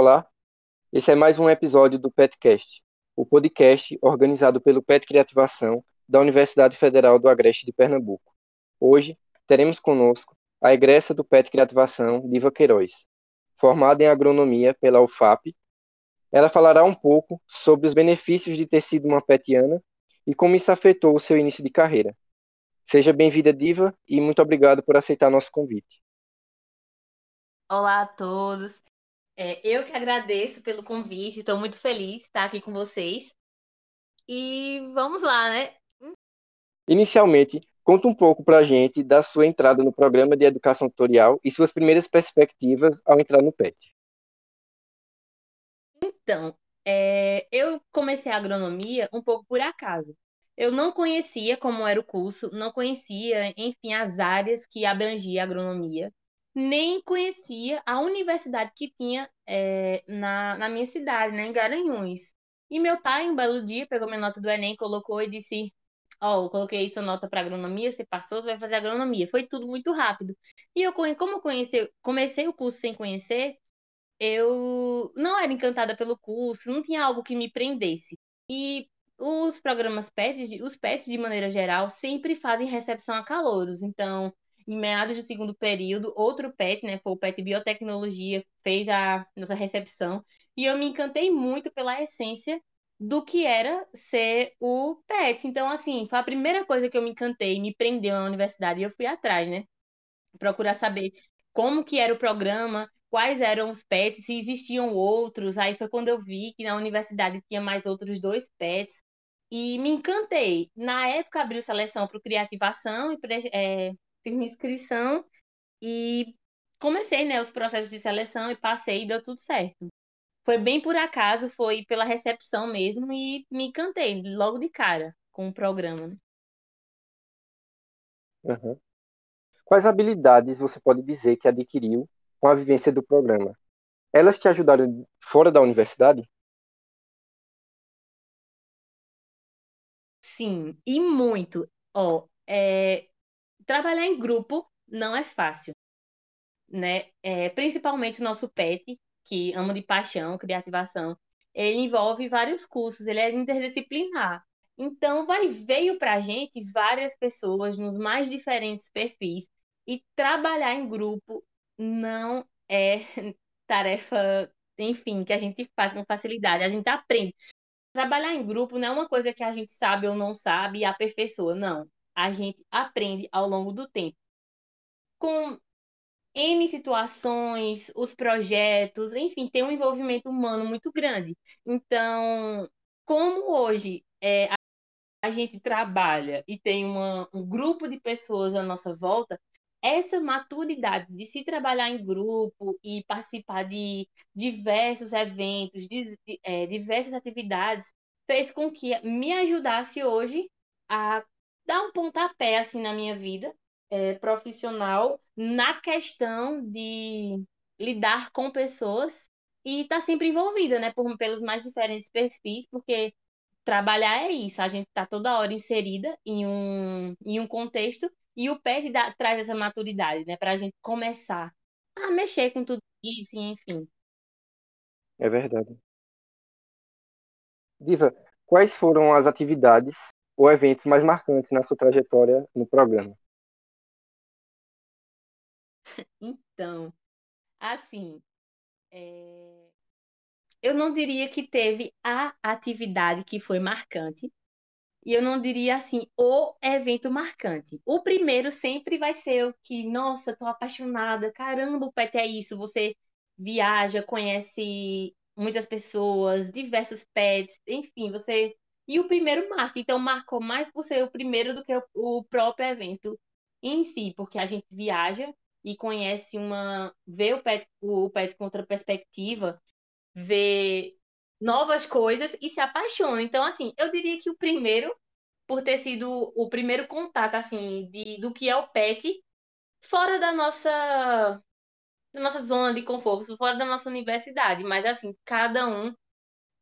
Olá, esse é mais um episódio do PetCast, o podcast organizado pelo Pet Criativação da Universidade Federal do Agreste de Pernambuco. Hoje teremos conosco a egressa do Pet Criativação, Diva Queiroz, formada em agronomia pela UFAP. Ela falará um pouco sobre os benefícios de ter sido uma petiana e como isso afetou o seu início de carreira. Seja bem-vinda, Diva, e muito obrigado por aceitar nosso convite. Olá a todos. É, eu que agradeço pelo convite, estou muito feliz de estar aqui com vocês. E vamos lá, né? Inicialmente, conta um pouco para a gente da sua entrada no programa de educação tutorial e suas primeiras perspectivas ao entrar no PET. Então, é, eu comecei a agronomia um pouco por acaso. Eu não conhecia como era o curso, não conhecia, enfim, as áreas que abrangia a agronomia nem conhecia a universidade que tinha é, na, na minha cidade, né, em Garanhuns. E meu pai, um belo dia, pegou minha nota do Enem, colocou e disse: Ó, oh, coloquei sua nota para agronomia, você passou, você vai fazer agronomia. Foi tudo muito rápido. E eu, como eu conheci, comecei o curso sem conhecer, eu não era encantada pelo curso, não tinha algo que me prendesse. E os programas PETs, os PETs de maneira geral, sempre fazem recepção a calouros. Então, em meados do segundo período, outro PET, né, foi o PET Biotecnologia, fez a nossa recepção, e eu me encantei muito pela essência do que era ser o PET. Então, assim, foi a primeira coisa que eu me encantei, me prendeu na universidade, e eu fui atrás, né, procurar saber como que era o programa, quais eram os PETs, se existiam outros, aí foi quando eu vi que na universidade tinha mais outros dois PETs, e me encantei. Na época abriu seleção para o Criativação e é, fiz minha inscrição e comecei, né, os processos de seleção e passei e deu tudo certo. Foi bem por acaso, foi pela recepção mesmo e me encantei logo de cara com o programa. Uhum. Quais habilidades você pode dizer que adquiriu com a vivência do programa? Elas te ajudaram fora da universidade? Sim, e muito. Ó, é, trabalhar em grupo não é fácil, né? É, principalmente o nosso PET, que ama de paixão, criativação, ele envolve vários cursos, ele é interdisciplinar. Então, vai veio para a gente várias pessoas nos mais diferentes perfis e trabalhar em grupo não é tarefa, enfim, que a gente faz com facilidade. A gente aprende. Trabalhar em grupo não é uma coisa que a gente sabe ou não sabe e aperfeiçoa, não a gente aprende ao longo do tempo. Com N situações, os projetos, enfim, tem um envolvimento humano muito grande. Então, como hoje é, a, gente trabalha e tem uma, um grupo de pessoas à nossa volta, essa maturidade de se trabalhar em grupo e participar de diversos eventos, de, de, é, diversas atividades, fez com que me ajudasse hoje a dar um pontapé assim na minha vida é, profissional na questão de lidar com pessoas e estar tá sempre envolvida, né, por, pelos mais diferentes perfis, porque trabalhar é isso, a gente está toda hora inserida em um, em um contexto e o PEV dá, traz essa maturidade, né, para a gente começar a mexer com tudo isso, enfim. É verdade. Diva, quais foram as atividades ou eventos mais marcantes na sua trajetória no programa? Então, assim, é... eu não diria que teve a atividade que foi marcante, e eu não diria assim, o evento marcante. O primeiro sempre vai ser o que, nossa, tô apaixonada, caramba, o PET é isso, você viaja, conhece muitas pessoas, diversos pets, enfim, você e o primeiro marca. Então, marcou mais por ser o primeiro do que o, próprio evento em si, porque a gente viaja e conhece uma. vê o pet, o pet com outra perspectiva, vê novas coisas e se apaixona. Então, assim, eu diria que o primeiro, por ter sido o primeiro contato, assim, de, do que é o pet, fora da nossa da nossa zona de conforto, fora da nossa universidade, mas assim, cada um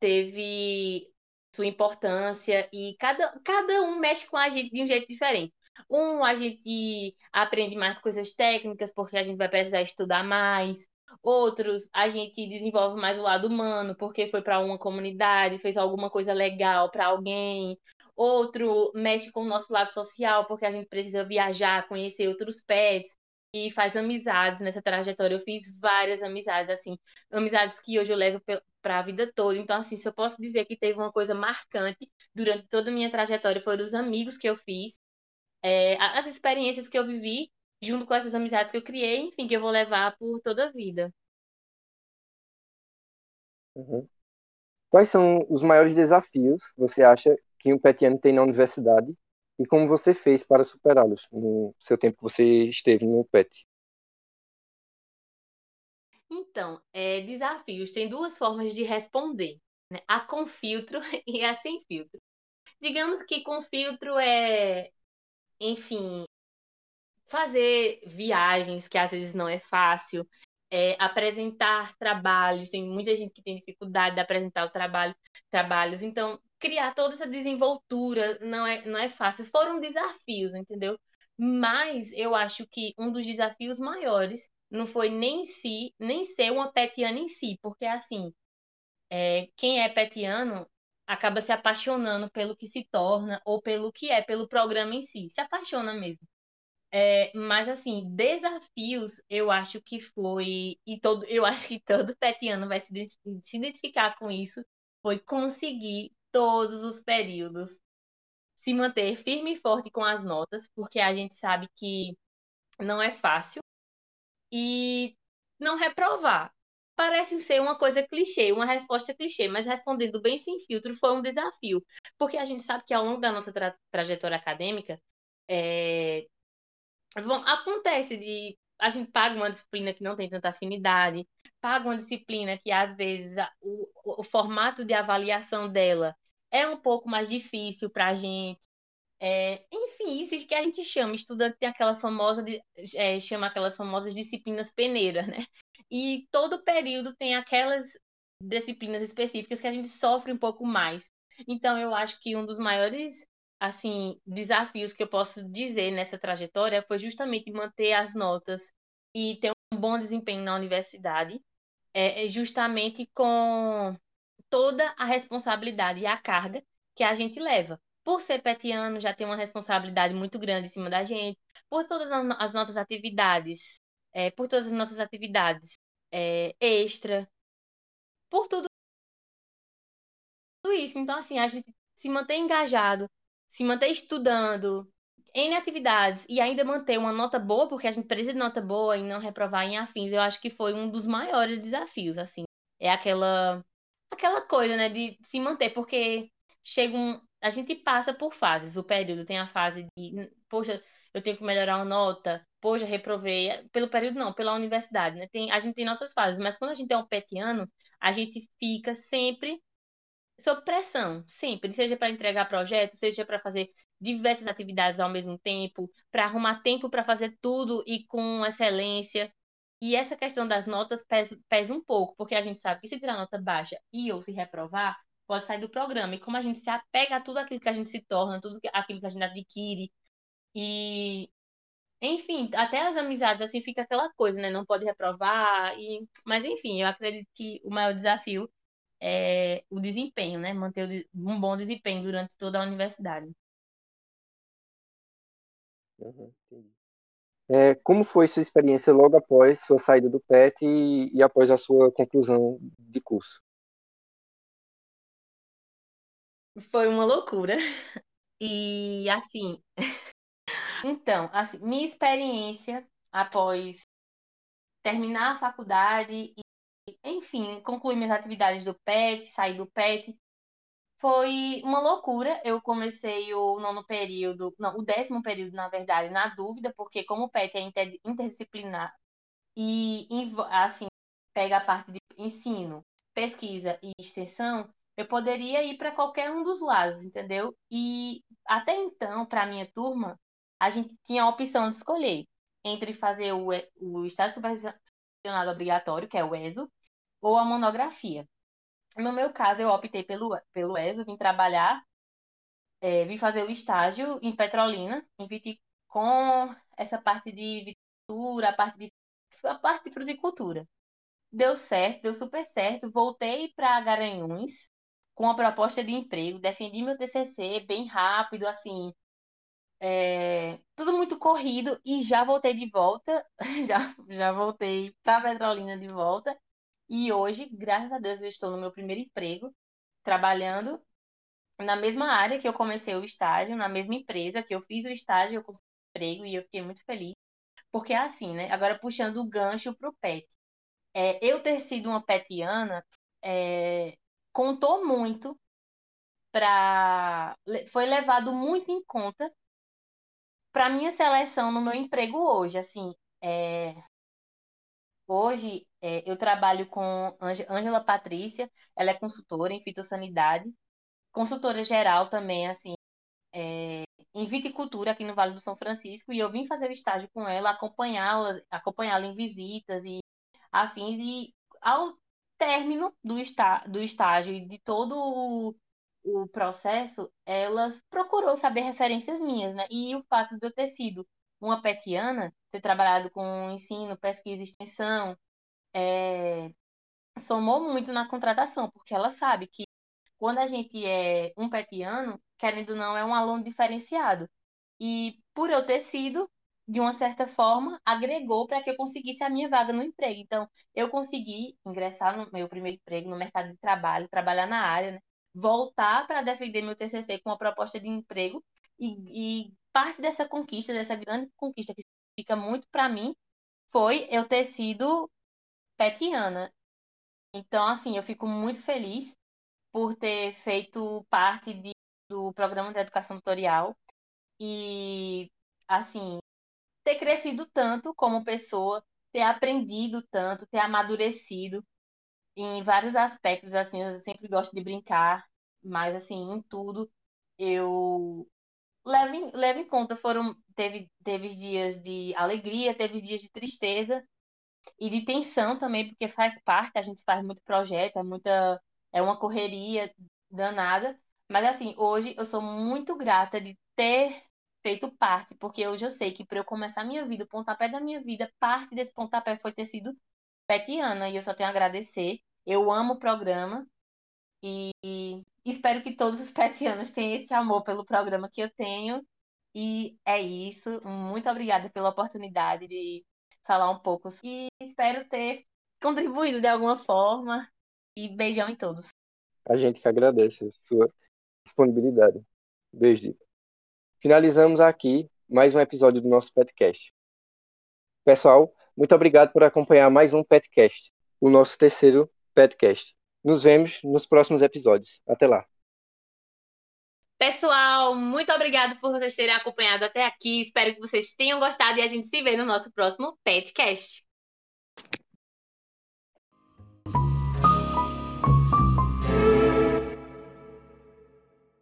teve sua importância e cada, cada um mexe com a gente de um jeito diferente. Um, a gente aprende mais coisas técnicas porque a gente vai precisar estudar mais. Outros a gente desenvolve mais o lado humano, porque foi para uma comunidade, fez alguma coisa legal para alguém. Outro mexe com o nosso lado social, porque a gente precisa viajar, conhecer outros pets e faz amizades nessa trajetória. Eu fiz várias amizades, assim, amizades que hoje eu levo para a vida toda. Então, assim, se eu posso dizer que teve uma coisa marcante durante toda a minha trajetória, foram os amigos que eu fiz, é, as experiências que eu vivi junto com essas amizades que eu criei, enfim, que eu vou levar por toda a vida. Uhum. Quais são os maiores desafios você acha que um petiano tem na universidade e como você fez para superá-los no seu tempo que você esteve no PET? Então, é, desafios tem duas formas de responder, né? A com filtro e a sem filtro. Digamos que com filtro é, enfim, fazer viagens, que às vezes não é fácil, é, apresentar trabalhos, tem muita gente que tem dificuldade de apresentar o trabalho, trabalhos, então criar toda essa desenvoltura não é, não é fácil. Foram desafios, entendeu? Mas eu acho que um dos desafios maiores não foi nem si, nem ser uma petiana em si, porque assim, é, quem é petiano acaba se apaixonando pelo que se torna ou pelo que é, pelo programa em si, se apaixona mesmo. É, mas assim, desafios eu acho que foi, e todo, eu acho que todo petiano vai se, se identificar com isso, foi conseguir todos os períodos se manter firme e forte com as notas, porque a gente sabe que não é fácil, e não reprovar. Parece ser uma coisa clichê, uma resposta clichê, mas respondendo bem sem filtro foi um desafio, porque a gente sabe que ao longo da nossa tra trajetória acadêmica, é, Bom, acontece de a gente paga uma disciplina que não tem tanta afinidade, paga uma disciplina que às vezes a, o, o formato de avaliação dela é um pouco mais difícil para a gente. É, enfim, isso que a gente chama, estudante tem aquela famosa, é, chama aquelas famosas disciplinas peneiras, né? E todo período tem aquelas disciplinas específicas que a gente sofre um pouco mais. Então, eu acho que um dos maiores assim, desafios que eu posso dizer nessa trajetória foi justamente manter as notas e ter um bom desempenho na universidade, é, é, justamente com toda a responsabilidade e a carga que a gente leva. Por ser petiano, já tem uma responsabilidade muito grande em cima da gente, por todas as nossas atividades, é, por todas as nossas atividades é, extra, por tudo isso. Então, assim, a gente se manter engajado, se manter estudando em atividades e ainda manter uma nota boa, porque a gente precisa de nota boa e não reprovar em afins, eu acho que foi um dos maiores desafios, assim. É aquela aquela coisa, né, de se manter, porque chega um a gente passa por fases, o período tem a fase de, poxa, eu tenho que melhorar uma nota, poxa, reprovei, pelo período não, pela universidade, né? Tem, a gente tem nossas fases, mas quando a gente é um petiano, a gente fica sempre sob pressão, sempre, seja para entregar projetos, seja para fazer diversas atividades ao mesmo tempo, para arrumar tempo para fazer tudo e com excelência. E essa questão das notas pesa, pesa um pouco, porque a gente sabe que se tirar nota baixa e ou se reprovar, pode sair do programa. E como a gente se apega a tudo aquilo que a gente se torna, tudo aquilo que a gente adquire, e enfim, até as amizades assim fica aquela coisa, né? Não pode reprovar e mas enfim, eu acredito que o maior desafio é, o desempenho, né? Manter um bom desempenho durante toda a universidade. Uhum, é, como foi sua experiência logo após sua saída do PET e, e após a sua conclusão de curso? Foi uma loucura. E assim, então, assim, minha experiência após terminar a faculdade enfim, concluí minhas atividades do PET, saí do PET. Foi uma loucura. Eu comecei o nono período, não, o décimo período, na verdade, na dúvida, porque como o PET é inter, interdisciplinar e, assim, pega a parte de ensino, pesquisa e extensão, eu poderia ir para qualquer um dos lados, entendeu? E até então, para minha turma, a gente tinha a opção de escolher entre fazer o, o estágio supervisionado obrigatório, que é o ESO, ou a monografia. No meu caso, eu optei pelo, pelo ESO, vim trabalhar, é, vim fazer o estágio em Petrolina, em com essa parte de viticultura, a parte de, a parte de fruticultura. deu certo, deu super certo. Voltei para Garanhuns com a proposta de emprego, defendi meu TCC bem rápido, assim, é, tudo muito corrido e já voltei de volta, já, já voltei para Petrolina de volta. E hoje, graças a Deus, eu estou no meu primeiro emprego, trabalhando na mesma área que eu comecei o estágio, na mesma empresa que eu fiz o estágio, eu consegui emprego e eu fiquei muito feliz. Porque é assim, né? Agora puxando o gancho pro pet. É, eu ter sido uma petiana é, contou muito para foi levado muito em conta para minha seleção no meu emprego hoje, assim, é, hoje é, eu trabalho com Ângela Patrícia, ela é consultora em fitossanidade, consultora geral também, assim, é, em viticultura aqui no Vale do São Francisco, e eu vim fazer o estágio com ela, acompanhá-la, acompanhá-la em visitas e afins, e ao término do, está, do estágio e de todo o, o processo, ela procurou saber referências minhas, né? E o fato de eu ter sido uma petiana, ter trabalhado com ensino, pesquisa e extensão, é, somou muito na contratação, porque ela sabe que quando a gente é um petiano, querendo ou não, é um aluno diferenciado. E por eu ter sido, de uma certa forma, agregou para que eu conseguisse a minha vaga no emprego. Então, eu consegui ingressar no meu primeiro emprego no mercado de trabalho, trabalhar na área, né? voltar para defender meu TCC com uma proposta de emprego e, e parte dessa conquista, dessa grande conquista que fica muito para mim, foi eu ter sido petiana. Então, assim, eu fico muito feliz por ter feito parte de, do programa de educação tutorial e, assim, ter crescido tanto como pessoa, ter aprendido tanto, ter amadurecido em vários aspectos, assim, eu sempre gosto de brincar, mas, assim, em tudo, eu levo em, em conta, foram, teve, teve dias de alegria, teve dias de tristeza e de tensão também, porque faz parte, a gente faz muito projeto, é muita é uma correria danada. Mas assim, hoje eu sou muito grata de ter feito parte, porque hoje eu sei que para eu começar a minha vida, o pontapé da minha vida, parte desse pontapé foi ter sido petiana, e eu só tenho a agradecer. Eu amo o programa e espero que todos os petianos tenham esse amor pelo programa que eu tenho. E é isso. Muito obrigada pela oportunidade de falar um pouco. E espero ter contribuído de alguma forma e beijão em todos. A gente que agradece a sua disponibilidade. Beijo. Finalizamos aqui mais um episódio do nosso podcast. Pessoal, muito obrigado por acompanhar mais um podcast, o nosso terceiro podcast. Nos vemos nos próximos episódios. Até lá. Pessoal, muito obrigado por vocês terem acompanhado até aqui. Espero que vocês tenham gostado e a gente se vê no nosso próximo podcast.